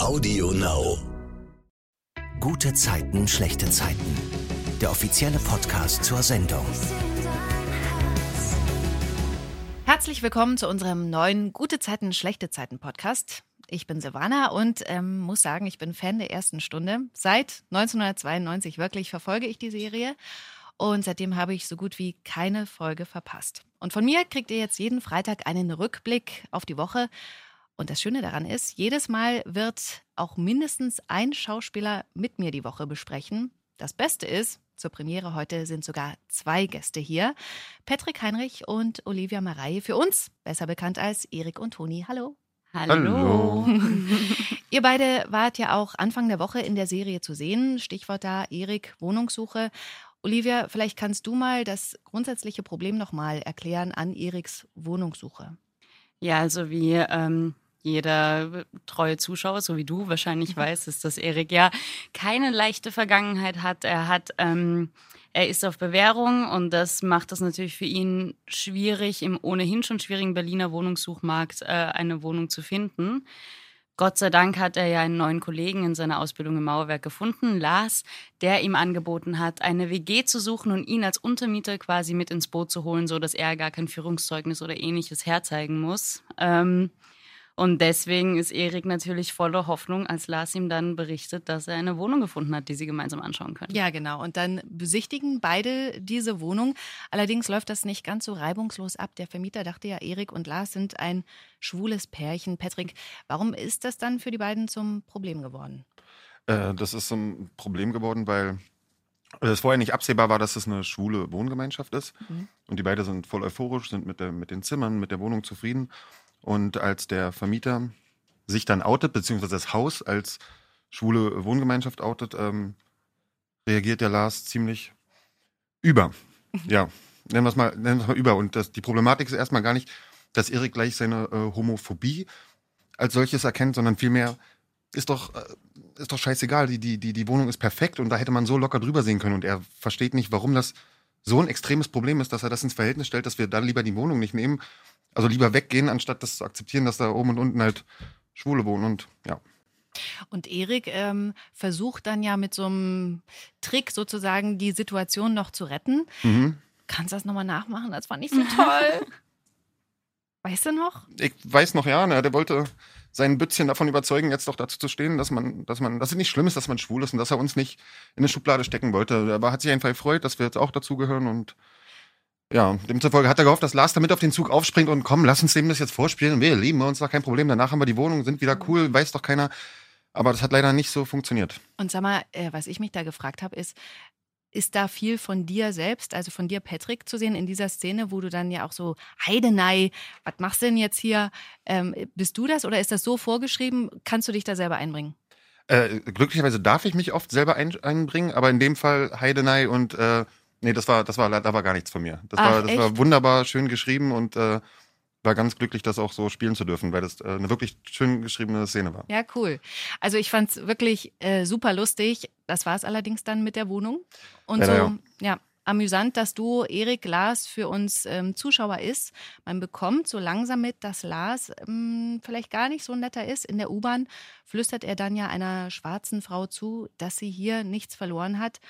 Audio Now. Gute Zeiten, schlechte Zeiten. Der offizielle Podcast zur Sendung. Herzlich willkommen zu unserem neuen Gute Zeiten, schlechte Zeiten Podcast. Ich bin Silvana und ähm, muss sagen, ich bin Fan der ersten Stunde. Seit 1992 wirklich verfolge ich die Serie und seitdem habe ich so gut wie keine Folge verpasst. Und von mir kriegt ihr jetzt jeden Freitag einen Rückblick auf die Woche und das Schöne daran ist, jedes Mal wird auch mindestens ein Schauspieler mit mir die Woche besprechen. Das Beste ist, zur Premiere heute sind sogar zwei Gäste hier. Patrick Heinrich und Olivia Marei. Für uns besser bekannt als Erik und Toni. Hallo. Hallo. Ihr beide wart ja auch Anfang der Woche in der Serie zu sehen. Stichwort da Erik Wohnungssuche. Olivia, vielleicht kannst du mal das grundsätzliche Problem nochmal erklären an Eriks Wohnungssuche. Ja, also wie ähm, jeder treue Zuschauer, so wie du wahrscheinlich weißt, ist, dass Erik ja keine leichte Vergangenheit hat. Er hat, ähm, er ist auf Bewährung und das macht es natürlich für ihn schwierig, im ohnehin schon schwierigen Berliner Wohnungssuchmarkt äh, eine Wohnung zu finden. Gott sei Dank hat er ja einen neuen Kollegen in seiner Ausbildung im Mauerwerk gefunden, Lars, der ihm angeboten hat, eine WG zu suchen und ihn als Untermieter quasi mit ins Boot zu holen, so dass er gar kein Führungszeugnis oder ähnliches herzeigen muss. Ähm, und deswegen ist Erik natürlich voller Hoffnung, als Lars ihm dann berichtet, dass er eine Wohnung gefunden hat, die sie gemeinsam anschauen können. Ja, genau. Und dann besichtigen beide diese Wohnung. Allerdings läuft das nicht ganz so reibungslos ab. Der Vermieter dachte ja, Erik und Lars sind ein schwules Pärchen. Patrick, warum ist das dann für die beiden zum Problem geworden? Äh, das ist ein Problem geworden, weil es vorher nicht absehbar war, dass es eine schwule Wohngemeinschaft ist. Mhm. Und die beiden sind voll euphorisch, sind mit, der, mit den Zimmern, mit der Wohnung zufrieden. Und als der Vermieter sich dann outet, beziehungsweise das Haus als schwule Wohngemeinschaft outet, ähm, reagiert der Lars ziemlich über. Ja, nennen wir es mal, nennen wir es mal über. Und das, die Problematik ist erstmal gar nicht, dass Erik gleich seine äh, Homophobie als solches erkennt, sondern vielmehr ist doch, äh, ist doch scheißegal. Die, die, die, die Wohnung ist perfekt und da hätte man so locker drüber sehen können. Und er versteht nicht, warum das so ein extremes Problem ist, dass er das ins Verhältnis stellt, dass wir dann lieber die Wohnung nicht nehmen also lieber weggehen, anstatt das zu akzeptieren, dass da oben und unten halt Schwule wohnen und ja. Und Erik ähm, versucht dann ja mit so einem Trick sozusagen die Situation noch zu retten. Mhm. Kannst du das nochmal nachmachen? Das war nicht so toll. weißt du noch? Ich weiß noch, ja. Ne, der wollte sein Bützchen davon überzeugen, jetzt doch dazu zu stehen, dass man, dass man, dass es nicht schlimm ist, dass man schwul ist und dass er uns nicht in eine Schublade stecken wollte. Aber hat sich einfach gefreut, dass wir jetzt auch dazugehören und ja, demzufolge hat er gehofft, dass Lars damit auf den Zug aufspringt und komm, lass uns dem das jetzt vorspielen. Wir lieben uns, doch kein Problem. Danach haben wir die Wohnung, sind wieder cool, weiß doch keiner. Aber das hat leider nicht so funktioniert. Und sag mal, äh, was ich mich da gefragt habe, ist, ist da viel von dir selbst, also von dir, Patrick, zu sehen in dieser Szene, wo du dann ja auch so, Heidenei, was machst du denn jetzt hier? Ähm, bist du das oder ist das so vorgeschrieben? Kannst du dich da selber einbringen? Äh, glücklicherweise darf ich mich oft selber ein, einbringen, aber in dem Fall Heidenei und äh, Nee, das war, das war, da war gar nichts von mir. Das, Ach, war, das war wunderbar schön geschrieben und äh, war ganz glücklich, das auch so spielen zu dürfen, weil das äh, eine wirklich schön geschriebene Szene war. Ja, cool. Also ich fand es wirklich äh, super lustig. Das war es allerdings dann mit der Wohnung. Und Leider, so, ja. ja. amüsant, dass du, Erik Lars, für uns ähm, Zuschauer ist. Man bekommt so langsam mit, dass Lars ähm, vielleicht gar nicht so netter ist. In der U-Bahn flüstert er dann ja einer schwarzen Frau zu, dass sie hier nichts verloren hat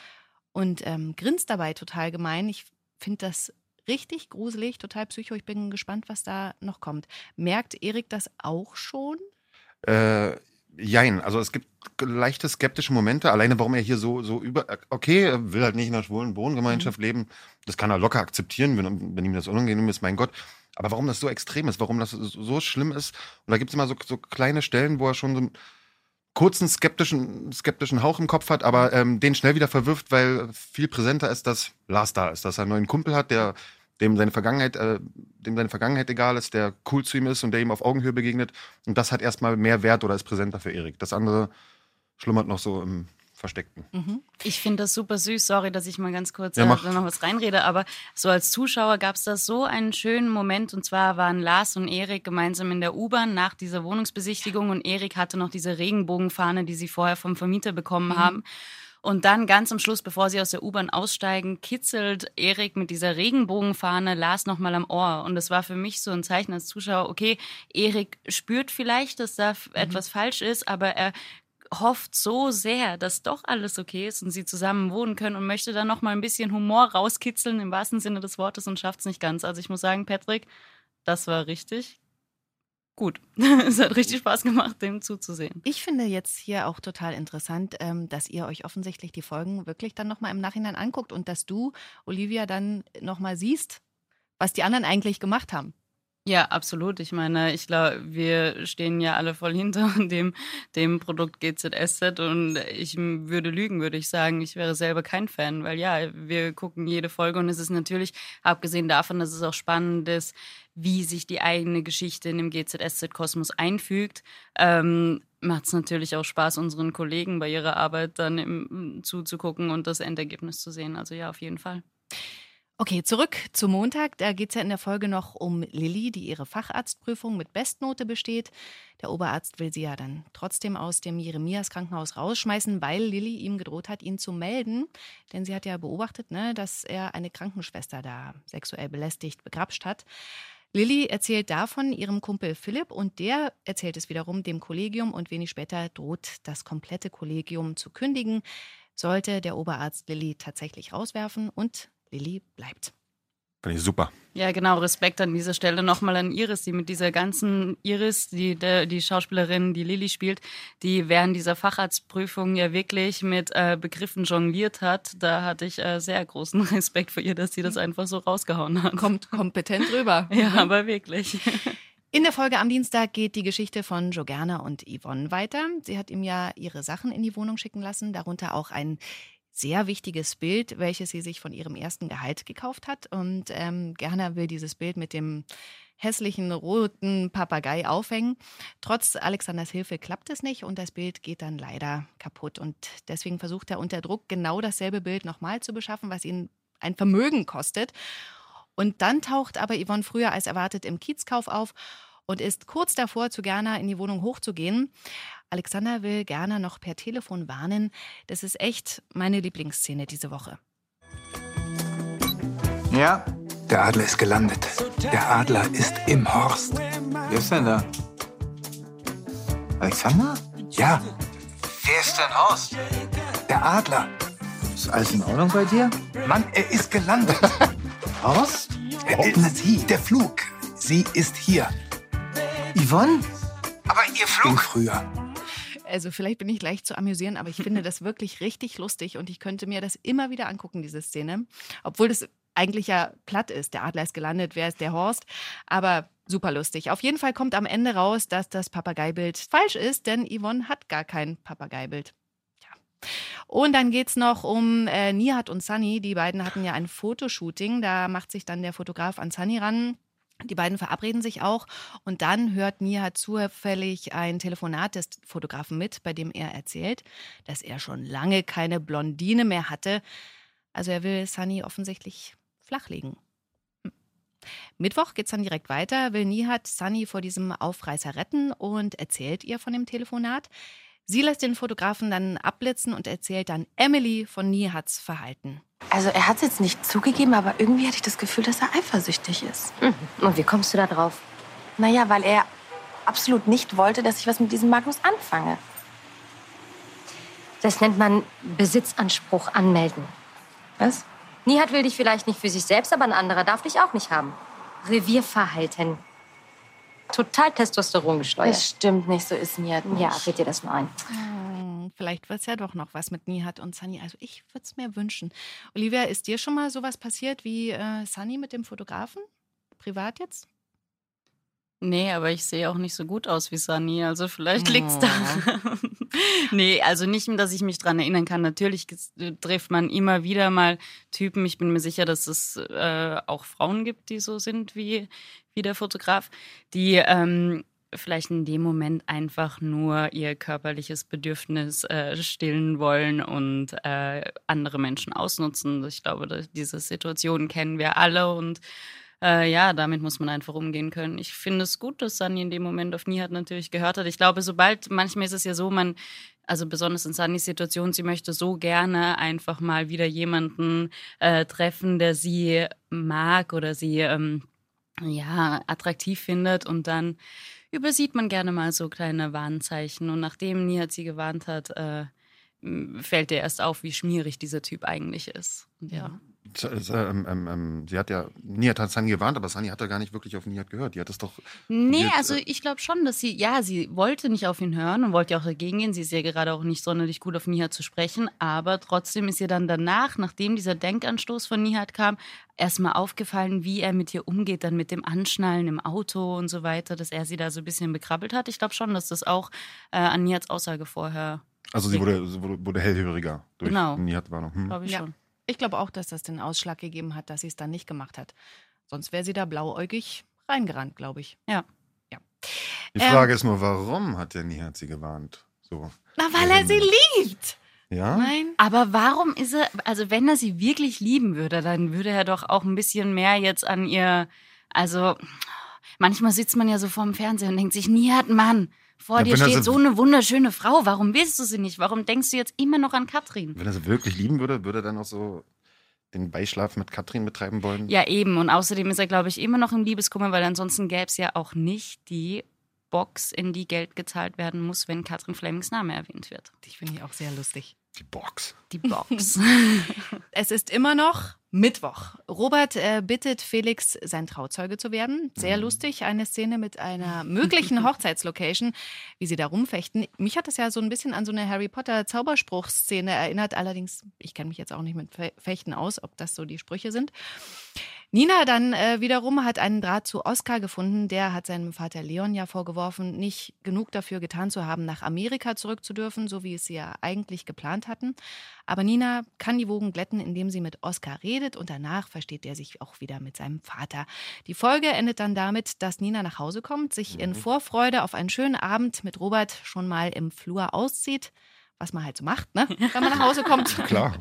und ähm, grinst dabei total gemein. Ich finde das richtig gruselig, total psycho. Ich bin gespannt, was da noch kommt. Merkt Erik das auch schon? Äh, jein. Also es gibt leichte skeptische Momente. Alleine, warum er hier so, so über. Okay, er will halt nicht in einer schwulen Wohngemeinschaft mhm. leben. Das kann er locker akzeptieren, wenn, wenn ihm das unangenehm ist, mein Gott. Aber warum das so extrem ist, warum das so schlimm ist. Und da gibt es immer so, so kleine Stellen, wo er schon so kurzen skeptischen, skeptischen Hauch im Kopf hat, aber ähm, den schnell wieder verwirft, weil viel präsenter ist, dass Lars da ist, dass er einen neuen Kumpel hat, der dem seine Vergangenheit, äh, dem seine Vergangenheit egal ist, der cool zu ihm ist und der ihm auf Augenhöhe begegnet. Und das hat erstmal mehr Wert oder ist präsenter für Erik. Das andere schlummert noch so im Versteckten. Mhm. Ich finde das super süß. Sorry, dass ich mal ganz kurz ja, äh, noch was reinrede, aber so als Zuschauer gab es da so einen schönen Moment. Und zwar waren Lars und Erik gemeinsam in der U-Bahn nach dieser Wohnungsbesichtigung und Erik hatte noch diese Regenbogenfahne, die sie vorher vom Vermieter bekommen mhm. haben. Und dann ganz am Schluss, bevor sie aus der U-Bahn aussteigen, kitzelt Erik mit dieser Regenbogenfahne Lars nochmal am Ohr. Und das war für mich so ein Zeichen als Zuschauer, okay, Erik spürt vielleicht, dass da mhm. etwas falsch ist, aber er hofft so sehr, dass doch alles okay ist und sie zusammen wohnen können und möchte dann noch mal ein bisschen Humor rauskitzeln im wahrsten Sinne des Wortes und schafft es nicht ganz. Also ich muss sagen, Patrick, das war richtig gut. es hat richtig Spaß gemacht, dem zuzusehen. Ich finde jetzt hier auch total interessant, ähm, dass ihr euch offensichtlich die Folgen wirklich dann noch mal im Nachhinein anguckt und dass du, Olivia, dann noch mal siehst, was die anderen eigentlich gemacht haben. Ja, absolut. Ich meine, ich glaube, wir stehen ja alle voll hinter dem, dem Produkt GZSZ und ich würde lügen, würde ich sagen, ich wäre selber kein Fan, weil ja, wir gucken jede Folge und es ist natürlich, abgesehen davon, dass es auch spannend ist, wie sich die eigene Geschichte in dem GZSZ-Kosmos einfügt, ähm, macht es natürlich auch Spaß, unseren Kollegen bei ihrer Arbeit dann im, zuzugucken und das Endergebnis zu sehen. Also ja, auf jeden Fall. Okay, zurück zum Montag. Da geht es ja in der Folge noch um Lilly, die ihre Facharztprüfung mit Bestnote besteht. Der Oberarzt will sie ja dann trotzdem aus dem Jeremias Krankenhaus rausschmeißen, weil Lilly ihm gedroht hat, ihn zu melden. Denn sie hat ja beobachtet, ne, dass er eine Krankenschwester da sexuell belästigt, begrapscht hat. Lilly erzählt davon ihrem Kumpel Philipp und der erzählt es wiederum dem Kollegium und wenig später droht das komplette Kollegium zu kündigen, sollte der Oberarzt Lilly tatsächlich rauswerfen und Lilly bleibt. Finde ich super. Ja, genau. Respekt an dieser Stelle nochmal an Iris, die mit dieser ganzen Iris, die, die Schauspielerin, die Lilly spielt, die während dieser Facharztprüfung ja wirklich mit äh, Begriffen jongliert hat. Da hatte ich äh, sehr großen Respekt für ihr, dass sie das einfach so rausgehauen hat. Kommt kompetent rüber. ja, aber wirklich. In der Folge am Dienstag geht die Geschichte von Jo Gerner und Yvonne weiter. Sie hat ihm ja ihre Sachen in die Wohnung schicken lassen, darunter auch ein sehr wichtiges Bild, welches sie sich von ihrem ersten Gehalt gekauft hat. Und ähm, Gerner will dieses Bild mit dem hässlichen roten Papagei aufhängen. Trotz Alexanders Hilfe klappt es nicht und das Bild geht dann leider kaputt. Und deswegen versucht er unter Druck genau dasselbe Bild nochmal zu beschaffen, was ihn ein Vermögen kostet. Und dann taucht aber Yvonne früher als erwartet im Kiezkauf auf und ist kurz davor, zu Gerner in die Wohnung hochzugehen. Alexander will Gerner noch per Telefon warnen. Das ist echt meine Lieblingsszene diese Woche. Ja? Der Adler ist gelandet. Der Adler ist im Horst. Wer ist denn da? Alexander? Ja, Wer ist denn Horst? der Adler. Ist alles in Ordnung bei dir? Mann, er ist gelandet. Horst? Er, äh, na, sie, der Flug. Sie ist hier. Yvonne? Aber ihr Flug? früher. Also vielleicht bin ich leicht zu amüsieren, aber ich finde das wirklich richtig lustig und ich könnte mir das immer wieder angucken, diese Szene. Obwohl das eigentlich ja platt ist. Der Adler ist gelandet, wer ist der Horst? Aber super lustig. Auf jeden Fall kommt am Ende raus, dass das Papageibild falsch ist, denn Yvonne hat gar kein Papageibild. Ja. Und dann geht es noch um äh, Nihat und Sunny. Die beiden hatten ja ein Fotoshooting. Da macht sich dann der Fotograf an Sunny ran die beiden verabreden sich auch und dann hört Nihat zufällig ein Telefonat des Fotografen mit, bei dem er erzählt, dass er schon lange keine Blondine mehr hatte. Also er will Sunny offensichtlich flachlegen. Hm. Mittwoch geht es dann direkt weiter, will Nihat Sunny vor diesem Aufreißer retten und erzählt ihr von dem Telefonat. Sie lässt den Fotografen dann abblitzen und erzählt dann Emily von Nihats Verhalten. Also er hat es jetzt nicht zugegeben, aber irgendwie hatte ich das Gefühl, dass er eifersüchtig ist. Mhm. Und wie kommst du da drauf? Naja, weil er absolut nicht wollte, dass ich was mit diesem Magnus anfange. Das nennt man Besitzanspruch anmelden. Was? Nihat will dich vielleicht nicht für sich selbst, aber ein anderer darf dich auch nicht haben. Revierverhalten. Total Testosteron gesteuert. Das stimmt nicht, so ist Nihat nicht. Ja, red dir das mal ein. Hm, vielleicht wird es ja doch noch was mit Nihat und Sunny. Also ich würde es mir wünschen. Olivia, ist dir schon mal sowas passiert wie äh, Sunny mit dem Fotografen? Privat jetzt? Nee, aber ich sehe auch nicht so gut aus wie Sunny, also vielleicht liegt's oh. da. nee, also nicht, dass ich mich dran erinnern kann. Natürlich trifft man immer wieder mal Typen. Ich bin mir sicher, dass es äh, auch Frauen gibt, die so sind wie, wie der Fotograf, die ähm, vielleicht in dem Moment einfach nur ihr körperliches Bedürfnis äh, stillen wollen und äh, andere Menschen ausnutzen. Ich glaube, diese Situation kennen wir alle und äh, ja, damit muss man einfach umgehen können. Ich finde es gut, dass Sunny in dem Moment auf Nihat natürlich gehört hat. Ich glaube, sobald, manchmal ist es ja so, man, also besonders in Sunnys Situation, sie möchte so gerne einfach mal wieder jemanden äh, treffen, der sie mag oder sie ähm, ja attraktiv findet und dann übersieht man gerne mal so kleine Warnzeichen. Und nachdem Nihat sie gewarnt hat, äh, fällt dir erst auf, wie schmierig dieser Typ eigentlich ist. Und ja. Ähm, ähm, ähm, sie hat ja, Nihat hat Sani gewarnt, aber Sani hat ja gar nicht wirklich auf Nihat gehört. Die hat es doch. Nee, probiert, also äh, ich glaube schon, dass sie, ja, sie wollte nicht auf ihn hören und wollte ja auch dagegen gehen. Sie ist ja gerade auch nicht sonderlich gut auf Nihat zu sprechen, aber trotzdem ist ihr dann danach, nachdem dieser Denkanstoß von Nihat kam, erstmal aufgefallen, wie er mit ihr umgeht, dann mit dem Anschnallen im Auto und so weiter, dass er sie da so ein bisschen bekrabbelt hat. Ich glaube schon, dass das auch äh, an Nihats Aussage vorher, Also sie wurde, sie wurde, wurde hellhöriger durch Genau. Nihat-Warnung. Hm. glaube ich Ja. schon. Ich glaube auch, dass das den Ausschlag gegeben hat, dass sie es dann nicht gemacht hat. Sonst wäre sie da blauäugig reingerannt, glaube ich. Ja. ja. Die Ähm, Frage ist nur, warum hat der Nihat sie gewarnt? So. Na, weil er Ähm, sie liebt. Ja? Nein. Aber warum ist er, also wenn er sie wirklich lieben würde, dann würde er doch auch ein bisschen mehr jetzt an ihr, also manchmal sitzt man ja so vorm Fernseher und denkt sich, Nihat, Mann, vor Ja, dir steht so- so eine wunderschöne Frau, warum willst du sie nicht? Warum denkst du jetzt immer noch an Katrin? Wenn er sie wirklich lieben würde, würde er dann auch so den Beischlaf mit Katrin betreiben wollen? Ja, eben. Und außerdem ist er, glaube ich, immer noch im Liebeskummer, weil ansonsten gäbe es ja auch nicht die Box, in die Geld gezahlt werden muss, wenn Katrin Flemings Name erwähnt wird. Die finde ich auch sehr lustig. Die Box. Die Box. Es ist immer noch Mittwoch. Robert äh, bittet Felix, sein Trauzeuge zu werden. Sehr lustig, eine Szene mit einer möglichen Hochzeitslocation, wie sie da rumfechten. Mich hat das ja so ein bisschen an so eine Harry Potter Zauberspruchszene erinnert. Allerdings, ich kenne mich jetzt auch nicht mit Fe- Fechten aus, ob das so die Sprüche sind. Nina dann äh, wiederum hat einen Draht zu Oscar gefunden. Der hat seinem Vater Leon ja vorgeworfen, nicht genug dafür getan zu haben, nach Amerika zurück zu dürfen, so wie es sie ja eigentlich geplant hatten. Aber Nina kann die Wogen glätten, indem sie mit Oscar redet und danach versteht er sich auch wieder mit seinem Vater. Die Folge endet dann damit, dass Nina nach Hause kommt, sich in Vorfreude auf einen schönen Abend mit Robert schon mal im Flur auszieht. Was man halt so macht, ne? wenn man nach Hause kommt. Klar.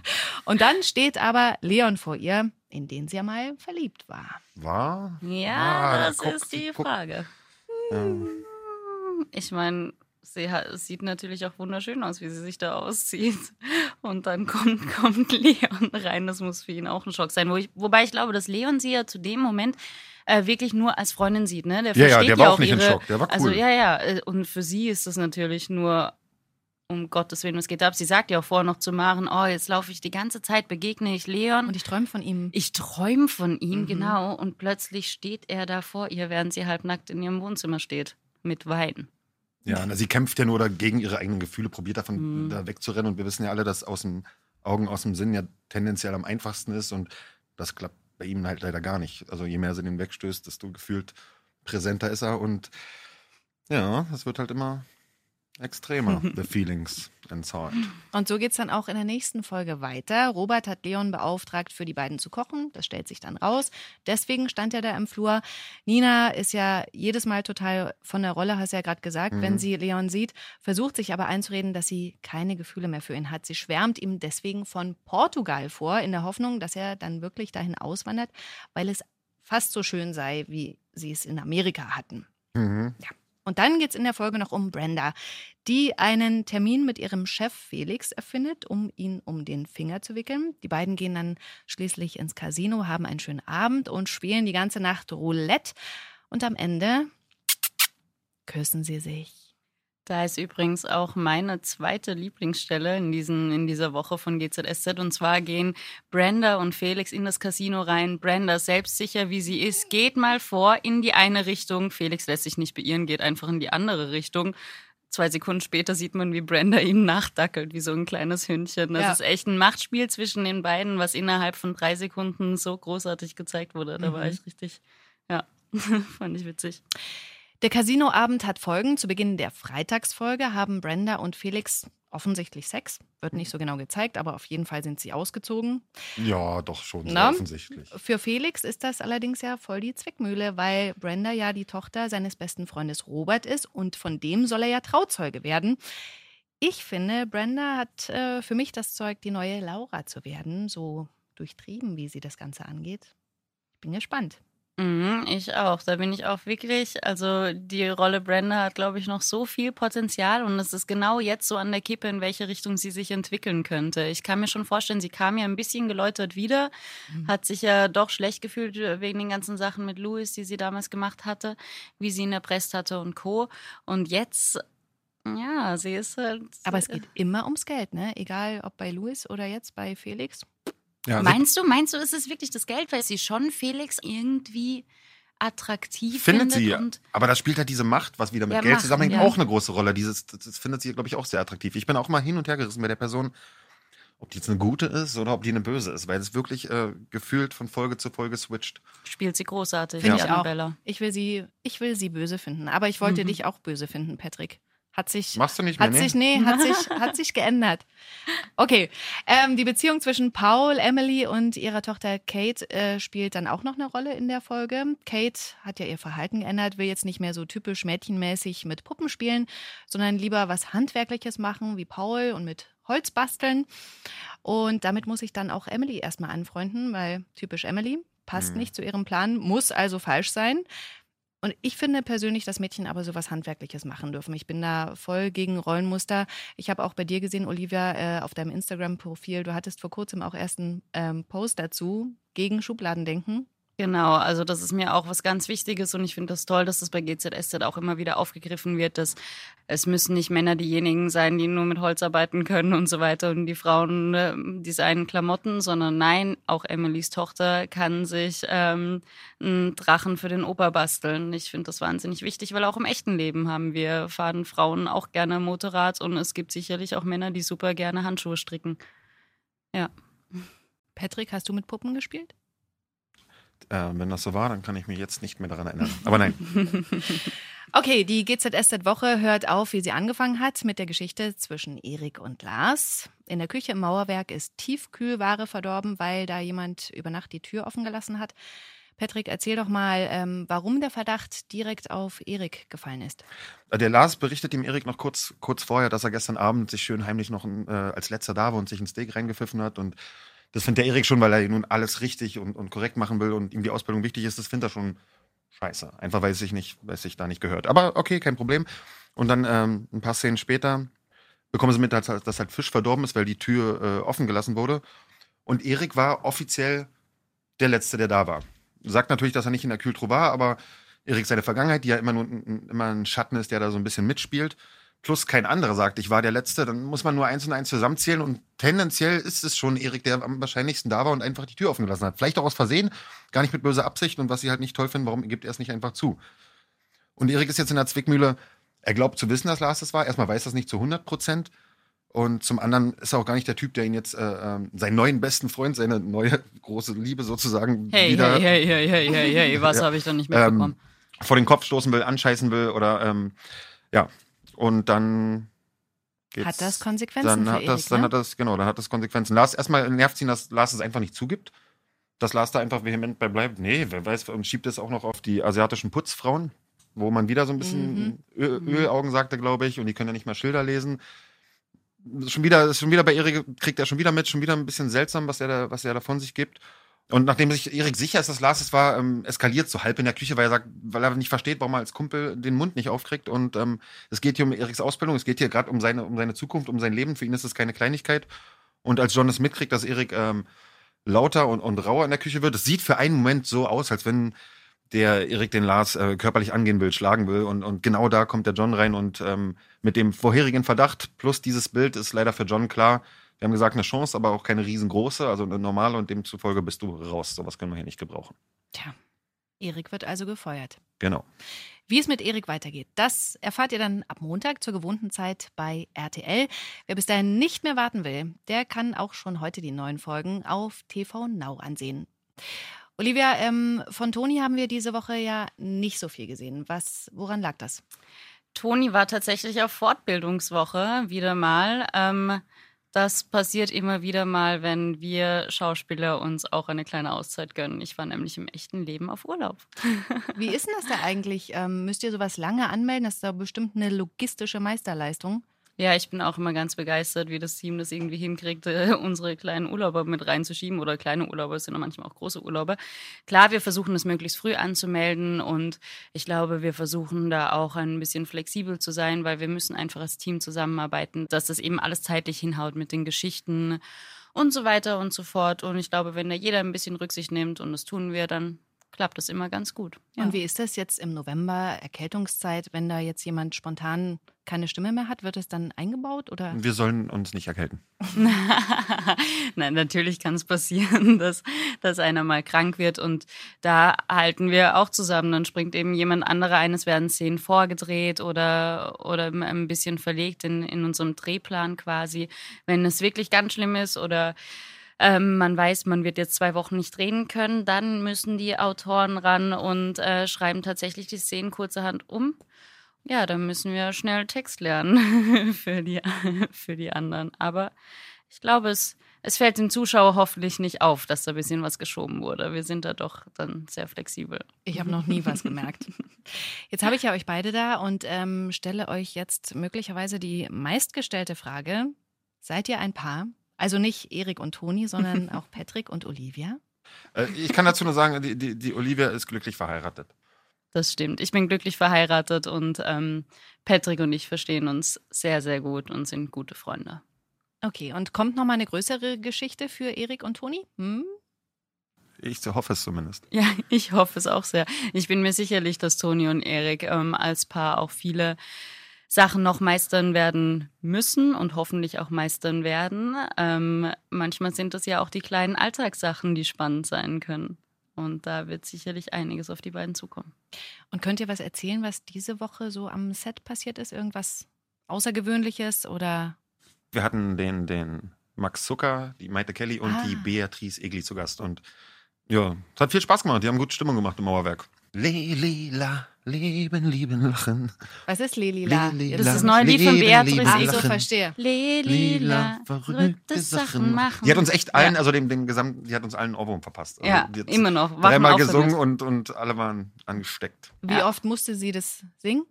Und dann steht aber Leon vor ihr, in den sie ja mal verliebt war. War? ja, Ah, das guck, ist die guck. Frage. Ja. Ich meine, sie hat, es sieht natürlich auch wunderschön aus, wie sie sich da auszieht. Und dann kommt, kommt Leon rein. Das muss für ihn auch ein Schock sein. Wo ich, wobei ich glaube, dass Leon sie ja zu dem Moment äh, wirklich nur als Freundin sieht. Ne? Der Ja, ja, versteht der war auch auch nicht in ihre, Schock. Der war cool. Also ja, ja. äh, Und für sie ist das natürlich nur um Gottes Willen, was geht ab? Sie sagt ja auch vorher noch zu Maren, oh, jetzt laufe ich die ganze Zeit, begegne ich Leon. Und ich träume von ihm. Ich träume von ihm, Mhm. genau. Und plötzlich steht er da vor ihr, während sie halbnackt in ihrem Wohnzimmer steht. Mit Wein. Ja, na, sie kämpft ja nur dagegen ihre eigenen Gefühle, probiert davon Mhm. da wegzurennen. Und wir wissen ja alle, dass aus dem Augen, aus dem Sinn ja tendenziell am einfachsten ist. Und das klappt bei ihm halt leider gar nicht. Also je mehr sie den wegstößt, desto gefühlt präsenter ist er. Und ja, es wird halt immer extremer, the feelings inside. Und so geht's dann auch in der nächsten Folge weiter. Robert hat Leon beauftragt, für die beiden zu kochen. Das stellt sich dann raus. Deswegen stand er da im Flur. Nina ist ja jedes Mal total von der Rolle, hast du ja gerade gesagt, Mhm. wenn sie Leon sieht, versucht sich aber einzureden, dass sie keine Gefühle mehr für ihn hat. Sie schwärmt ihm deswegen von Portugal vor, in der Hoffnung, dass er dann wirklich dahin auswandert, weil es fast so schön sei, wie sie es in Amerika hatten. Mhm. Und dann geht es in der Folge noch um Brenda, die einen Termin mit ihrem Chef Felix erfindet, um ihn um den Finger zu wickeln. Die beiden gehen dann schließlich ins Casino, haben einen schönen Abend und spielen die ganze Nacht Roulette. Und am Ende küssen sie sich. Da ist übrigens auch meine zweite Lieblingsstelle in, diesen, in dieser Woche von GZSZ. Und zwar gehen Brenda und Felix in das Casino rein. Brenda, selbstsicher wie sie ist, geht mal vor in die eine Richtung. Felix lässt sich nicht beirren, geht einfach in die andere Richtung. Zwei Sekunden später sieht man, wie Brenda ihm nachdackelt, wie so ein kleines Hündchen. Das Ja. ist echt ein Machtspiel zwischen den beiden, was innerhalb von drei Sekunden so großartig gezeigt wurde. Da war Mhm. ich richtig, ja, fand ich witzig. Der Casinoabend hat Folgen. Zu Beginn der Freitagsfolge haben Brenda und Felix offensichtlich Sex. Wird nicht so genau gezeigt, aber auf jeden Fall sind sie ausgezogen. Ja, doch schon Na? offensichtlich. Für Felix ist das allerdings ja voll die Zwickmühle, weil Brenda ja die Tochter seines besten Freundes Robert ist und von dem soll er ja Trauzeuge werden. Ich finde, Brenda hat äh, für mich das Zeug, die neue Laura zu werden, so durchtrieben, wie sie das Ganze angeht. Ich bin gespannt. Mhm, ich auch. Da bin ich auch wirklich, also die Rolle Brenda hat, glaube ich, noch so viel Potenzial und es ist genau jetzt so an der Kippe, in welche Richtung sie sich entwickeln könnte. Ich kann mir schon vorstellen, sie kam ja ein bisschen geläutert wieder, mhm. hat sich ja doch schlecht gefühlt wegen den ganzen Sachen mit Louis, die sie damals gemacht hatte, wie sie ihn erpresst hatte und Co. Und jetzt ja, sie ist halt. Aber es geht immer ums Geld, ne? Egal ob bei Louis oder jetzt bei Felix. Ja, meinst du, meinst du, ist es wirklich das Geld, weil sie schon Felix irgendwie attraktiv findet, findet sie. aber da spielt halt diese Macht, was wieder mit ja, Geld Macht, zusammenhängt, ja. auch eine große Rolle. Dieses, das findet sie, glaube ich, auch sehr attraktiv. Ich bin auch mal hin und her gerissen bei der Person, ob die jetzt eine gute ist oder ob die eine böse ist, weil es wirklich äh, gefühlt von Folge zu Folge switcht. Spielt sie großartig, Finde ja. ich auch. Ich will sie, ich will sie böse finden, aber ich wollte mhm. dich auch böse finden, Patrick. Hat sich, Machst du nicht mehr? Hat nee? sich, nee, hat sich, hat sich geändert. Okay. Ähm, die Beziehung zwischen Paul, Emily und ihrer Tochter Kate äh, spielt dann auch noch eine Rolle in der Folge. Kate hat ja ihr Verhalten geändert, will jetzt nicht mehr so typisch mädchenmäßig mit Puppen spielen, sondern lieber was Handwerkliches machen, wie Paul und mit Holz basteln. Und damit muss ich dann auch Emily erstmal anfreunden, weil typisch Emily passt mhm. nicht zu ihrem Plan, muss also falsch sein. Und ich finde persönlich, dass Mädchen aber sowas Handwerkliches machen dürfen. Ich bin da voll gegen Rollenmuster. Ich habe auch bei dir gesehen, Olivia, äh, auf deinem Instagram-Profil, du hattest vor kurzem auch erst einen ähm, Post dazu gegen Schubladendenken. Genau, also das ist mir auch was ganz Wichtiges und ich finde das toll, dass das bei GZSZ auch immer wieder aufgegriffen wird, dass es müssen nicht Männer diejenigen sein, die nur mit Holz arbeiten können und so weiter und die Frauen äh, designen Klamotten, sondern nein, auch Emilys Tochter kann sich ähm, einen Drachen für den Opa basteln. Ich finde das wahnsinnig wichtig, weil auch im echten Leben haben wir fahren Frauen auch gerne Motorrad und es gibt sicherlich auch Männer, die super gerne Handschuhe stricken. Ja. Patrick, hast du mit Puppen gespielt? Äh, wenn das so war, dann kann ich mich jetzt nicht mehr daran erinnern. Aber nein. okay, die GZSZ-Woche hört auf, wie sie angefangen hat, mit der Geschichte zwischen Erik und Lars. In der Küche im Mauerwerk ist Tiefkühlware verdorben, weil da jemand über Nacht die Tür offen gelassen hat. Patrick, erzähl doch mal, ähm, warum der Verdacht direkt auf Erik gefallen ist. Der Lars berichtet ihm Erik noch kurz, kurz vorher, dass er gestern Abend sich schön heimlich noch äh, als letzter da war und sich ein Steak reingepfiffen hat und das findet der Erik schon, weil er nun alles richtig und, und korrekt machen will und ihm die Ausbildung wichtig ist. Das findet er schon scheiße. Einfach weil es sich nicht, weil es sich da nicht gehört. Aber okay, kein Problem. Und dann ähm, ein paar Szenen später bekommen sie mit, dass, dass halt Fisch verdorben ist, weil die Tür äh, offen gelassen wurde. Und Erik war offiziell der Letzte, der da war. Sagt natürlich, dass er nicht in der Kühltruhe war, aber Erik seine Vergangenheit, die ja immer nur immer ein Schatten ist, der da so ein bisschen mitspielt, plus kein anderer sagt, ich war der Letzte, dann muss man nur eins und eins zusammenzählen und tendenziell ist es schon Erik, der am wahrscheinlichsten da war und einfach die Tür offen gelassen hat. Vielleicht auch aus Versehen, gar nicht mit böser Absicht und was sie halt nicht toll finden, warum gibt er es nicht einfach zu? Und Erik ist jetzt in der Zwickmühle, er glaubt zu wissen, dass Lars das war. Erstmal weiß er es nicht zu 100 Prozent. Und zum anderen ist er auch gar nicht der Typ, der ihn jetzt äh, äh, seinen neuen besten Freund, seine neue große Liebe sozusagen hey, wieder. Hey, hey, hey, hey, hey, hey, was ja, habe ich da nicht mitbekommen? Ähm, vor den Kopf stoßen will, anscheißen will oder ähm, ja, und dann geht's, hat das Konsequenzen dann hat das, Erik, Dann ne? hat das, genau, dann hat das Konsequenzen. Lars, erstmal nervt ihn, dass Lars es einfach nicht zugibt. Dass Lars da einfach vehement bei bleibt. Nee, wer weiß, und schiebt es auch noch auf die asiatischen Putzfrauen, wo man wieder so ein bisschen mhm. Öl, mhm. Ölaugen sagte, glaube ich, und die können ja nicht mal Schilder lesen. Schon wieder, schon wieder bei Erik kriegt er schon wieder mit, schon wieder ein bisschen seltsam, was er da, was er da von sich gibt. Und nachdem sich Erik sicher ist, dass Lars es war, ähm, eskaliert so halb in der Küche, weil er sagt, weil er nicht versteht, warum er als Kumpel den Mund nicht aufkriegt. Und ähm, es geht hier um Eriks Ausbildung, es geht hier gerade um seine, um seine Zukunft, um sein Leben. Für ihn ist es keine Kleinigkeit. Und als John es mitkriegt, dass Erik ähm, lauter und, und rauer in der Küche wird, es sieht für einen Moment so aus, als wenn der Erik den Lars äh, körperlich angehen will, schlagen will. Und, und genau da kommt der John rein und ähm, mit dem vorherigen Verdacht plus dieses Bild ist leider für John klar, wir haben gesagt, eine Chance, aber auch keine riesengroße, also eine normale und demzufolge bist du raus. Sowas können wir hier nicht gebrauchen. Tja, Erik wird also gefeuert. Genau. Wie es mit Erik weitergeht, das erfahrt ihr dann ab Montag zur gewohnten Zeit bei RTL. Wer bis dahin nicht mehr warten will, der kann auch schon heute die neuen Folgen auf TV Now ansehen. Olivia, ähm, von Toni haben wir diese Woche ja nicht so viel gesehen. Was, woran lag das? Toni war tatsächlich auf Fortbildungswoche wieder mal. Ähm, das passiert immer wieder mal, wenn wir Schauspieler uns auch eine kleine Auszeit gönnen. Ich war nämlich im echten Leben auf Urlaub. Wie ist denn das da eigentlich? Ähm, müsst ihr sowas lange anmelden? Das ist da bestimmt eine logistische Meisterleistung. Ja, ich bin auch immer ganz begeistert, wie das Team das irgendwie hinkriegt, äh, unsere kleinen Urlauber mit reinzuschieben oder kleine Urlauber, sind ja manchmal auch große Urlauber. Klar, wir versuchen das möglichst früh anzumelden und ich glaube, wir versuchen da auch ein bisschen flexibel zu sein, weil wir müssen einfach als Team zusammenarbeiten, dass das eben alles zeitlich hinhaut mit den Geschichten und so weiter und so fort. Und ich glaube, wenn da jeder ein bisschen Rücksicht nimmt und das tun wir, dann klappt das immer ganz gut. Ja. Und wie ist das jetzt im November, Erkältungszeit, wenn da jetzt jemand spontan keine Stimme mehr hat, wird es dann eingebaut oder? Wir sollen uns nicht erkälten. Nein, natürlich kann es passieren, dass, dass einer mal krank wird und da halten wir auch zusammen. Dann springt eben jemand anderer ein, es werden Szenen vorgedreht oder, oder ein bisschen verlegt in, in unserem Drehplan quasi. Wenn es wirklich ganz schlimm ist oder ähm, man weiß, man wird jetzt zwei Wochen nicht drehen können, dann müssen die Autoren ran und äh, schreiben tatsächlich die Szenen kurzerhand um. Ja, dann müssen wir schnell Text lernen für, die, für die anderen. Aber ich glaube, es, es fällt dem Zuschauer hoffentlich nicht auf, dass da ein bisschen was geschoben wurde. Wir sind da doch dann sehr flexibel. Ich habe noch nie was gemerkt. Jetzt habe ich ja euch beide da und ähm, stelle euch jetzt möglicherweise die meistgestellte Frage. Seid ihr ein Paar? Also nicht Erik und Toni, sondern auch Patrick und Olivia. Äh, ich kann dazu nur sagen, die, die, die Olivia ist glücklich verheiratet. Das stimmt. Ich bin glücklich verheiratet und ähm, Patrick und ich verstehen uns sehr, sehr gut und sind gute Freunde. Okay, und kommt noch mal eine größere Geschichte für Erik und Toni? Hm? Ich hoffe es zumindest. Ja, ich hoffe es auch sehr. Ich bin mir sicherlich, dass Toni und Erik ähm, als Paar auch viele Sachen noch meistern werden müssen und hoffentlich auch meistern werden. Ähm, manchmal sind das ja auch die kleinen Alltagssachen, die spannend sein können. Und da wird sicherlich einiges auf die beiden zukommen. Und könnt ihr was erzählen, was diese Woche so am Set passiert ist? Irgendwas Außergewöhnliches oder? Wir hatten den, den Max Zucker, die Maite Kelly und Ah. die Beatrice Egli zu Gast. Und ja, es hat viel Spaß gemacht. Die haben gute Stimmung gemacht im Mauerwerk. Lelila, leben, lieben, lachen. Was ist Lelila? Lelila, Das ist das neue Lied von Beatrice Ach so, lachen. verstehe. Lelila, verrückte Sachen machen. Die hat uns echt allen, also dem, dem gesamten, die hat uns allen Ohrwurm verpasst. Also Ja, immer noch. Dreimal gesungen und, und alle waren angesteckt. Wie Ja. oft musste sie das singen?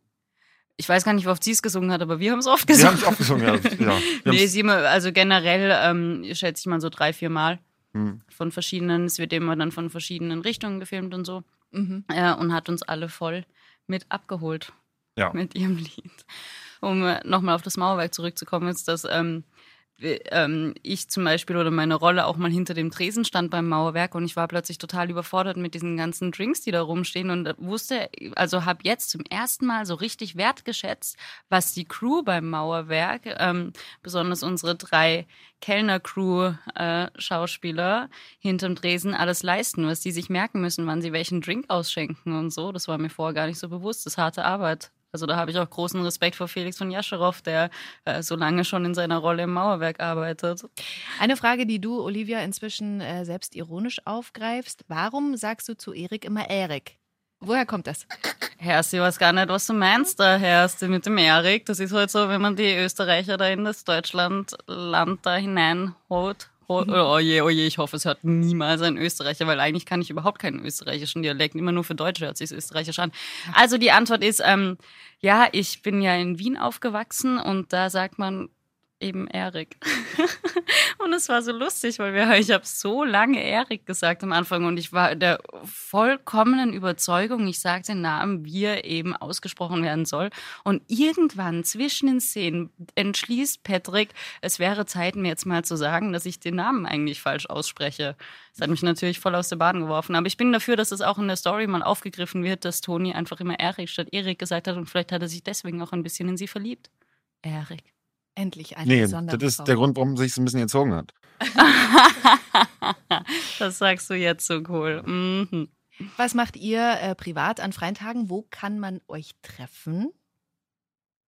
Ich weiß gar nicht, wie oft sie es gesungen hat, aber wir haben es oft Wir gesungen. haben es auch gesungen, ja. ja. Wir nee, sie immer, also generell ähm, schätze ich mal so drei, vier Mal Hm. von verschiedenen, es wird immer dann von verschiedenen Richtungen gefilmt und so. Mhm. äh, und hat uns alle voll mit abgeholt Ja. mit ihrem Lied. Um äh, nochmal auf das Mauerwerk zurückzukommen, ist, dass ähm, ähm, ich zum Beispiel oder meine Rolle auch mal hinter dem Tresen stand beim Mauerwerk und ich war plötzlich total überfordert mit diesen ganzen Drinks, die da rumstehen und wusste, also habe jetzt zum ersten Mal so richtig wertgeschätzt, was die Crew beim Mauerwerk, ähm, besonders unsere drei Kellner-Crew-Schauspieler hinterm Tresen alles leisten, was die sich merken müssen, wann sie welchen Drink ausschenken und so. Das war mir vorher gar nicht so bewusst. Das ist harte Arbeit. Also da habe ich auch großen Respekt vor Felix von Jascherow, der äh, so lange schon in seiner Rolle im Mauerwerk arbeitet. Eine Frage, die du, Olivia, inzwischen äh, selbst ironisch aufgreifst. Warum sagst du zu Erik immer Erik? Woher kommt das? Herrst, ich weiß gar nicht, was du meinst, da Herrst mit dem Erik. Das ist halt so, wenn man die Österreicher da in das Deutschland-Land da hineinholt. Oh, oh je, oh je, ich hoffe, es hört niemals ein Österreicher, weil eigentlich kann ich überhaupt keinen österreichischen Dialekt. Immer nur für Deutsche hört sich österreichisch an. Also die Antwort ist, ähm, ja, ich bin ja in Wien aufgewachsen und da sagt man eben Erik. es war so lustig, weil wir, ich habe so lange Erik gesagt am Anfang und ich war der vollkommenen Überzeugung, ich sage den Namen, wie er eben ausgesprochen werden soll. Und irgendwann zwischen den Szenen entschließt Patrick, es wäre Zeit, mir jetzt mal zu sagen, dass ich den Namen eigentlich falsch ausspreche. Das hat mich natürlich voll aus der Bahn geworfen. Aber ich bin dafür, dass es auch in der Story mal aufgegriffen wird, dass Toni einfach immer Erik statt Erik gesagt hat und vielleicht hat er sich deswegen auch ein bisschen in sie verliebt. Erik. Endlich eine Nee, besondere das ist der Grund, warum sich es ein bisschen gezogen hat. das sagst du jetzt so cool. Mhm. Was macht ihr äh, privat an freien Tagen? Wo kann man euch treffen?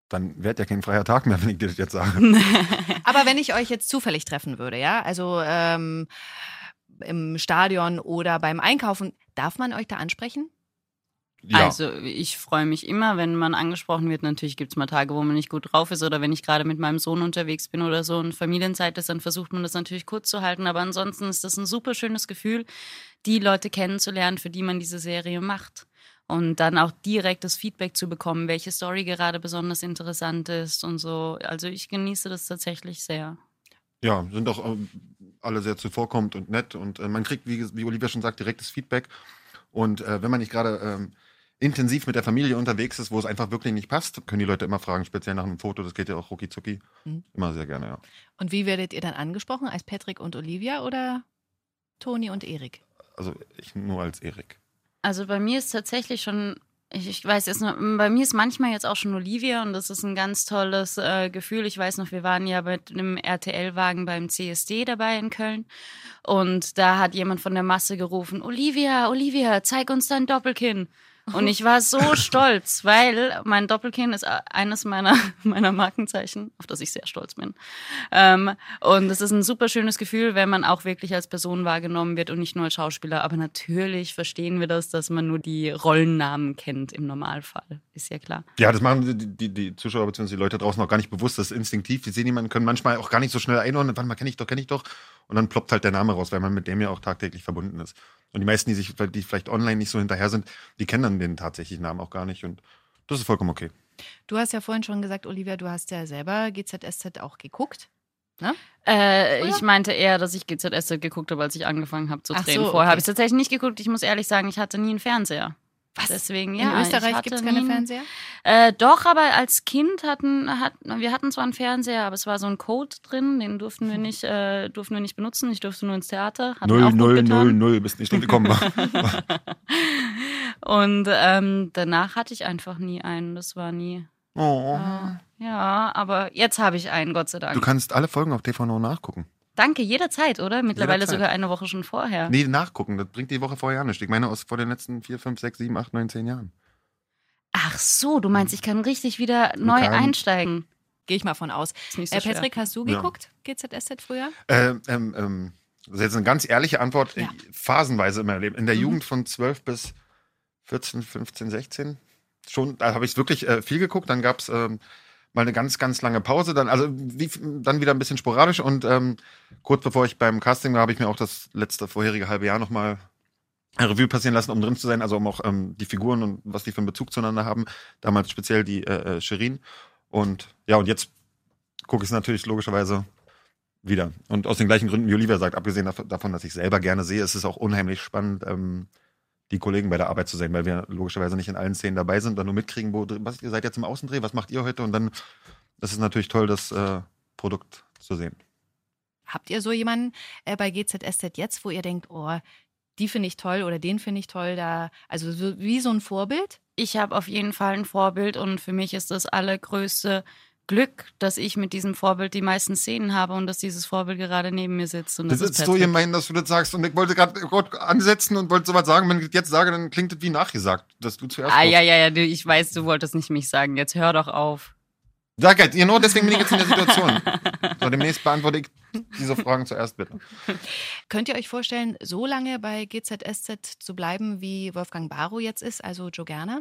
Dann wäre ja kein freier Tag mehr, wenn ich dir das jetzt sage. Aber wenn ich euch jetzt zufällig treffen würde, ja, also ähm, im Stadion oder beim Einkaufen, darf man euch da ansprechen? Ja. Also ich freue mich immer, wenn man angesprochen wird. Natürlich gibt es mal Tage, wo man nicht gut drauf ist oder wenn ich gerade mit meinem Sohn unterwegs bin oder so und Familienzeit ist, dann versucht man das natürlich kurz zu halten. Aber ansonsten ist das ein super schönes Gefühl, die Leute kennenzulernen, für die man diese Serie macht. und dann auch direktes Feedback zu bekommen, welche Story gerade besonders interessant ist und so. Also ich genieße das tatsächlich sehr. Ja, sind auch ähm, alle sehr zuvorkommend und nett und äh, man kriegt, wie, wie Olivia schon sagt, direktes Feedback. Und äh, wenn man nicht gerade ähm, intensiv mit der Familie unterwegs ist, wo es einfach wirklich nicht passt, können die Leute immer fragen, speziell nach einem Foto, das geht ja auch rucki zucki. Mhm. Immer sehr gerne, ja. Und wie werdet ihr dann angesprochen? Als Patrick und Olivia oder Toni und Erik? Also ich nur als Erik. Also bei mir ist tatsächlich schon, ich, ich weiß jetzt noch, bei mir ist manchmal jetzt auch schon Olivia und das ist ein ganz tolles äh, Gefühl. Ich weiß noch, wir waren ja mit einem RTL-Wagen beim CSD dabei in Köln und da hat jemand von der Masse gerufen, Olivia, Olivia, zeig uns dein Doppelkinn. Und ich war so stolz, weil mein Doppelkinn ist eines meiner, meiner Markenzeichen, auf das ich sehr stolz bin. Ähm, und es ist ein super schönes Gefühl, wenn man auch wirklich als Person wahrgenommen wird und nicht nur als Schauspieler. Aber natürlich verstehen wir das, dass man nur die Rollennamen kennt im Normalfall. Ist ja klar. Ja, das machen die, die, die Zuschauer bzw. die Leute draußen auch gar nicht bewusst. Das ist instinktiv. Die sehen jemanden, können manchmal auch gar nicht so schnell einordnen. Warte mal, kenne ich doch, kenne ich doch. Und dann ploppt halt der Name raus, weil man mit dem ja auch tagtäglich verbunden ist. Und die meisten, die sich, die vielleicht online nicht so hinterher sind, die kennen dann den tatsächlichen Namen auch gar nicht. Und das ist vollkommen okay. Du hast ja vorhin schon gesagt, Olivia, du hast ja selber GZSZ auch geguckt. Ne? Äh, ich meinte eher, dass ich GZSZ geguckt habe, als ich angefangen habe zu Ach drehen. so, Vorher okay. habe ich tatsächlich nicht geguckt. Ich muss ehrlich sagen, ich hatte nie einen Fernseher. Was? Deswegen, In ja. Österreich ich gibt es keine nie- Fernseher? Äh, doch, aber als Kind hatten, hat, wir hatten zwar einen Fernseher, aber es war so ein Code drin, den durften wir nicht, äh, durften wir nicht benutzen. Ich durfte nur ins Theater. Hat mir auch gut getan. bist nicht gekommen. Und ähm, danach hatte ich einfach nie einen. Das war nie. oh. Äh, ja, aber jetzt habe ich einen, Gott sei Dank. Du kannst alle Folgen auf TV Now nachgucken. Danke, jederzeit, oder? Mittlerweile Jederzeit. sogar eine Woche schon vorher. Nee, nachgucken. Das bringt die Woche vorher nicht. Ich meine aus vor den letzten vier, fünf, sechs, sieben, acht, neun, zehn Jahren. Ach so, du meinst, ich kann richtig wieder neu kann- einsteigen. Gehe ich mal von aus. So Äh, schwer. Patrick, hast du Ja. geguckt, GZSZ früher? Ähm, ähm, ähm, das ist jetzt eine ganz ehrliche Antwort. Ja. Phasenweise in meinem Leben. In der Mhm. Jugend von 12 bis 14, 15, 16. Schon, da habe ich wirklich äh, viel geguckt. Dann gab es ähm, mal eine ganz, ganz lange Pause. Dann, also wie, dann wieder ein bisschen sporadisch. Und ähm, kurz bevor ich beim Casting war, habe ich mir auch das letzte vorherige halbe Jahr nochmal Revue passieren lassen, um drin zu sein. Also um auch ähm, die Figuren und was die für einen Bezug zueinander haben. Damals speziell die äh, äh, Shirin. Und ja, und jetzt gucke ich es natürlich logischerweise wieder. Und aus den gleichen Gründen, wie Olivia sagt, abgesehen dav- davon, dass ich selber gerne sehe, ist es auch unheimlich spannend, ähm, die Kollegen bei der Arbeit zu sehen, weil wir logischerweise nicht in allen Szenen dabei sind, dann nur mitkriegen, wo, was, ihr seid jetzt im Außendreh, was macht ihr heute? Und dann das ist natürlich toll, das äh, Produkt zu sehen. Habt ihr so jemanden äh, bei GZSZ jetzt, wo ihr denkt, oh, die finde ich toll oder den finde ich toll, da, also so, wie so ein Vorbild? Ich habe auf jeden Fall ein Vorbild und für mich ist das allergrößte Glück, dass ich mit diesem Vorbild die meisten Szenen habe und dass dieses Vorbild gerade neben mir sitzt. Und das, Das, ist ist so Patrick. gemein, dass du das sagst. Und ich wollte gerade ansetzen und wollte sowas sagen. Wenn ich das jetzt sage, dann klingt das wie nachgesagt, dass du zuerst. Ah, ja, ja, ja, ich weiß, du wolltest nicht mich sagen. Jetzt hör doch auf. Sag jetzt, genau deswegen bin ich jetzt in der Situation. So, demnächst beantworte ich diese Fragen zuerst bitte. Könnt ihr euch vorstellen, so lange bei GZSZ zu bleiben, wie Wolfgang Barrow jetzt ist, also Joe Gerner?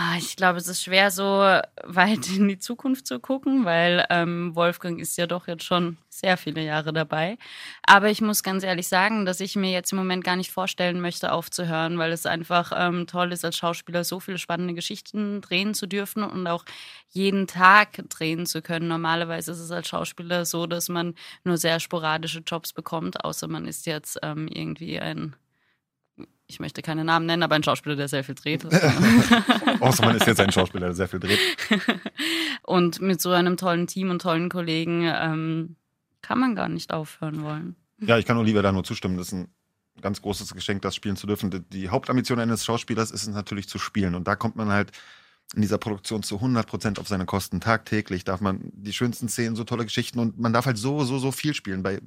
Ah, ich glaube, es ist schwer, so weit in die Zukunft zu gucken, weil ähm, Wolfgang ist ja doch jetzt schon sehr viele Jahre dabei. Aber ich muss ganz ehrlich sagen, dass ich mir jetzt im Moment gar nicht vorstellen möchte, aufzuhören, weil es einfach ähm, toll ist, als Schauspieler so viele spannende Geschichten drehen zu dürfen und auch jeden Tag drehen zu können. Normalerweise ist es als Schauspieler so, dass man nur sehr sporadische Jobs bekommt, außer man ist jetzt ähm, irgendwie ein ich möchte keine Namen nennen, aber ein Schauspieler, der sehr viel dreht. Außer man ist jetzt ein Schauspieler, der sehr viel dreht. Und mit so einem tollen Team und tollen Kollegen ähm, kann man gar nicht aufhören wollen. Ja, ich kann Olivia da nur zustimmen. Das ist ein ganz großes Geschenk, das spielen zu dürfen. Die- Hauptambition eines Schauspielers ist es natürlich zu spielen. Und da kommt man halt in dieser Produktion zu 100 Prozent auf seine Kosten. Tagtäglich darf man die schönsten Szenen, so tolle Geschichten und man darf halt so, so, so viel spielen. Bei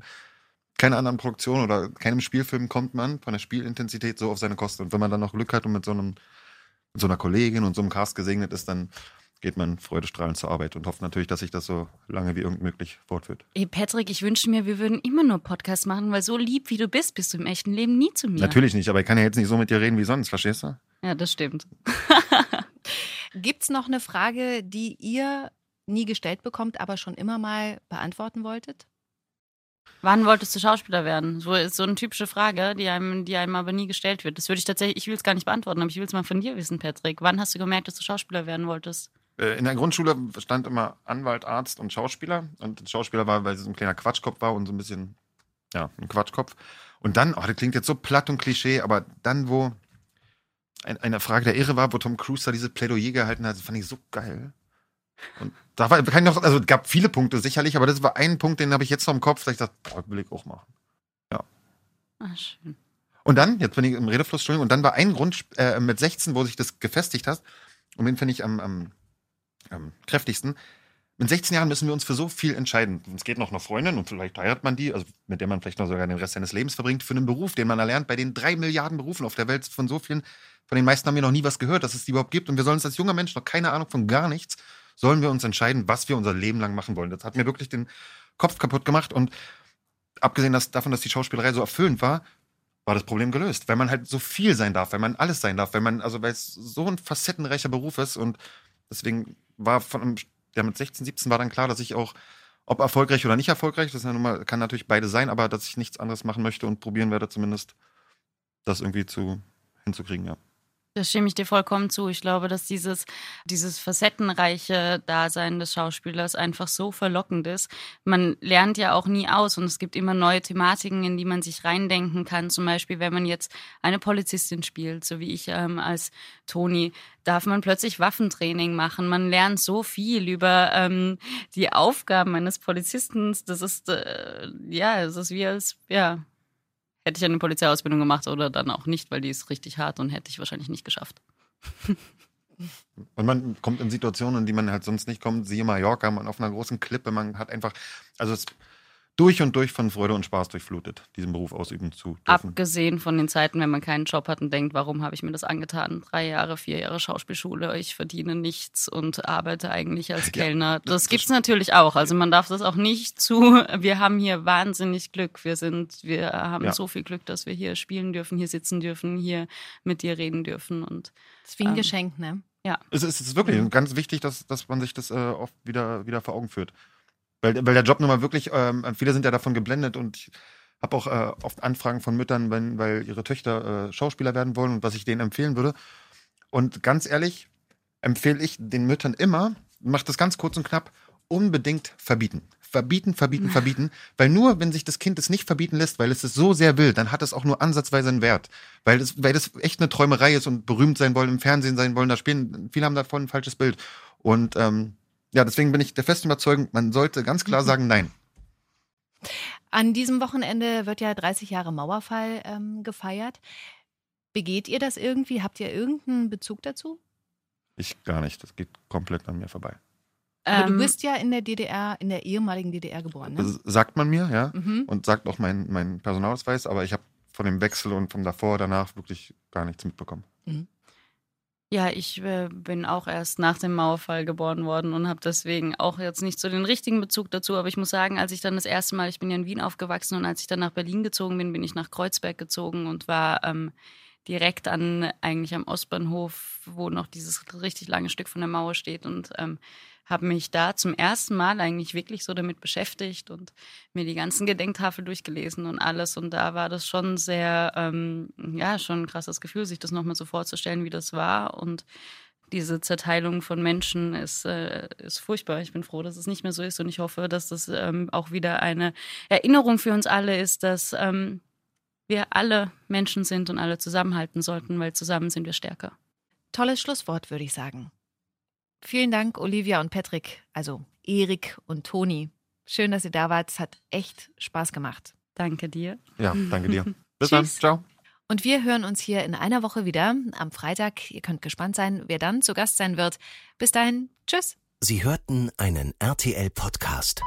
keiner anderen Produktion oder keinem Spielfilm kommt man von der Spielintensität so auf seine Kosten. Und wenn man dann noch Glück hat und mit so einem, mit so einer Kollegin und so einem Cast gesegnet ist, dann geht man freudestrahlend zur Arbeit und hofft natürlich, dass sich das so lange wie irgend möglich fortführt. Ey, Patrick, ich wünsche mir, wir würden immer nur Podcasts machen, weil so lieb wie du bist, bist du im echten Leben nie zu mir. Natürlich nicht, aber ich kann ja jetzt nicht so mit dir reden wie sonst, verstehst du? Ja, das stimmt. Gibt es noch eine Frage, die ihr nie gestellt bekommt, aber schon immer mal beantworten wolltet? Wann wolltest du Schauspieler werden? So ist so eine typische Frage, die einem, die einem aber nie gestellt wird. Das würde ich tatsächlich, ich will es gar nicht beantworten, aber ich will es mal von dir wissen, Patrick. Wann hast du gemerkt, dass du Schauspieler werden wolltest? Äh, In der Grundschule stand immer Anwalt, Arzt und Schauspieler. Und Schauspieler war, weil sie so ein kleiner Quatschkopf war und so ein bisschen, ja, ein Quatschkopf. Und dann, oh, das klingt jetzt so platt und Klischee, aber dann, wo ein, eine Frage der Ehre war, wo Tom Cruise da diese Plädoyer gehalten hat, fand ich so geil. Und da war, kann ich noch, also es gab viele Punkte sicherlich, aber das war ein Punkt, den habe ich jetzt noch im Kopf, dass ich dachte, boah, will ich auch machen. Ah, schön. Und dann, jetzt bin ich im Redefluss, Entschuldigung, und dann war ein Grund äh, mit 16, wo sich das gefestigt hat, und den finde ich am, am, am kräftigsten. Mit 16 Jahren müssen wir uns für so viel entscheiden. Es geht noch eine Freundin und vielleicht heiratet man die, also mit der man vielleicht noch sogar den Rest seines Lebens verbringt, für einen Beruf, den man erlernt bei den drei Milliarden Berufen auf der Welt von so vielen. Von den meisten haben wir noch nie was gehört, dass es die überhaupt gibt. Und wir sollen uns als junger Mensch noch keine Ahnung von gar nichts, sollen wir uns entscheiden, was wir unser Leben lang machen wollen. Das hat mir wirklich den Kopf kaputt gemacht. Und abgesehen davon, dass die Schauspielerei so erfüllend war, war das Problem gelöst, weil man halt so viel sein darf, weil man alles sein darf, weil man, also weil es so ein facettenreicher Beruf ist und deswegen war von ja mit 16, 17 war dann klar, dass ich auch, ob erfolgreich oder nicht erfolgreich, das ja mal, kann natürlich beide sein, aber dass ich nichts anderes machen möchte und probieren werde zumindest, das irgendwie zu hinzukriegen, ja. Da stimme ich dir vollkommen zu. Ich glaube, dass dieses, dieses facettenreiche Dasein des Schauspielers einfach so verlockend ist. Man lernt ja auch nie aus und es gibt immer neue Thematiken, in die man sich reindenken kann. Zum Beispiel, wenn man jetzt eine Polizistin spielt, so wie ich ähm, als Toni, darf man plötzlich Waffentraining machen. Man lernt so viel über ähm, die Aufgaben eines Polizisten. Das ist, äh, ja, es ist wie als, ja, hätte ich eine Polizeiausbildung gemacht oder dann auch nicht, weil die ist richtig hart und hätte ich wahrscheinlich nicht geschafft. Und man kommt in Situationen, in die man halt sonst nicht kommt. Siehe Mallorca, man auf einer großen Klippe, man hat einfach, also es durch und durch von Freude und Spaß durchflutet, diesen Beruf ausüben zu dürfen. Abgesehen von den Zeiten, wenn man keinen Job hat und denkt, warum habe ich mir das angetan? Drei Jahre, vier Jahre Schauspielschule, ich verdiene nichts und arbeite eigentlich als Kellner. Das, das gibt's natürlich auch. Also man darf das auch nicht zu. Wir haben hier wahnsinnig Glück. Wir sind, wir haben Ja. so viel Glück, dass wir hier spielen dürfen, hier sitzen dürfen, hier mit dir reden dürfen und Das ist wie ein Ähm, Geschenk, ne? ja. Es ist, es ist wirklich ganz wichtig, dass, dass man sich das äh, oft wieder, wieder vor Augen führt. Weil, weil der Job nun mal wirklich, ähm, viele sind ja davon geblendet und ich habe auch äh, oft Anfragen von Müttern, wenn, weil ihre Töchter äh, Schauspieler werden wollen und was ich denen empfehlen würde. Und ganz ehrlich, empfehle ich den Müttern immer, macht das ganz kurz und knapp, unbedingt verbieten. Verbieten, verbieten, verbieten. Weil nur, wenn sich das Kind es nicht verbieten lässt, weil es es so sehr will, dann hat es auch nur ansatzweise einen Wert. Weil das, weil das echt eine Träumerei ist und berühmt sein wollen, im Fernsehen sein wollen, da spielen, viele haben davon ein falsches Bild. Und ähm, ja, deswegen bin ich der festen Überzeugung, man sollte ganz klar sagen, nein. An diesem Wochenende wird ja 30 Jahre Mauerfall ähm, gefeiert. Begeht ihr das irgendwie? Habt ihr irgendeinen Bezug dazu? Ich gar nicht. Das geht komplett an mir vorbei. Aber Ähm, du bist ja in der DDR, in der ehemaligen DDR geboren, ne? Das sagt man mir, ja. Mhm. Und sagt auch mein, mein Personalausweis, aber ich habe von dem Wechsel und vom davor, danach wirklich gar nichts mitbekommen. Ja, ich äh, bin auch erst nach dem Mauerfall geboren worden und habe deswegen auch jetzt nicht so den richtigen Bezug dazu. Aber ich muss sagen, als ich dann das erste Mal, ich bin ja in Wien aufgewachsen und als ich dann nach Berlin gezogen bin, bin ich nach Kreuzberg gezogen und war ähm, direkt an eigentlich am Ostbahnhof, wo noch dieses richtig lange Stück von der Mauer steht und ähm, habe mich da zum ersten Mal eigentlich wirklich so damit beschäftigt und mir die ganzen Gedenktafel durchgelesen und alles. Und da war das schon sehr, ähm, ja, schon ein krasses Gefühl, sich das nochmal so vorzustellen, wie das war. Und diese Zerteilung von Menschen ist, äh, ist furchtbar. Ich bin froh, dass es nicht mehr so ist und ich hoffe, dass das ähm, auch wieder eine Erinnerung für uns alle ist, dass ähm, wir alle Menschen sind und alle zusammenhalten sollten, weil zusammen sind wir stärker. Tolles Schlusswort, würde ich sagen. Vielen Dank, Olivia und Patrick, also Erik und Toni. Schön, dass ihr da wart. Es hat echt Spaß gemacht. Danke dir. Ja, danke dir. Bis dann. Ciao. Und wir hören uns hier in einer Woche wieder am Freitag. Ihr könnt gespannt sein, wer dann zu Gast sein wird. Bis dahin, tschüss. Sie hörten einen RTL-Podcast.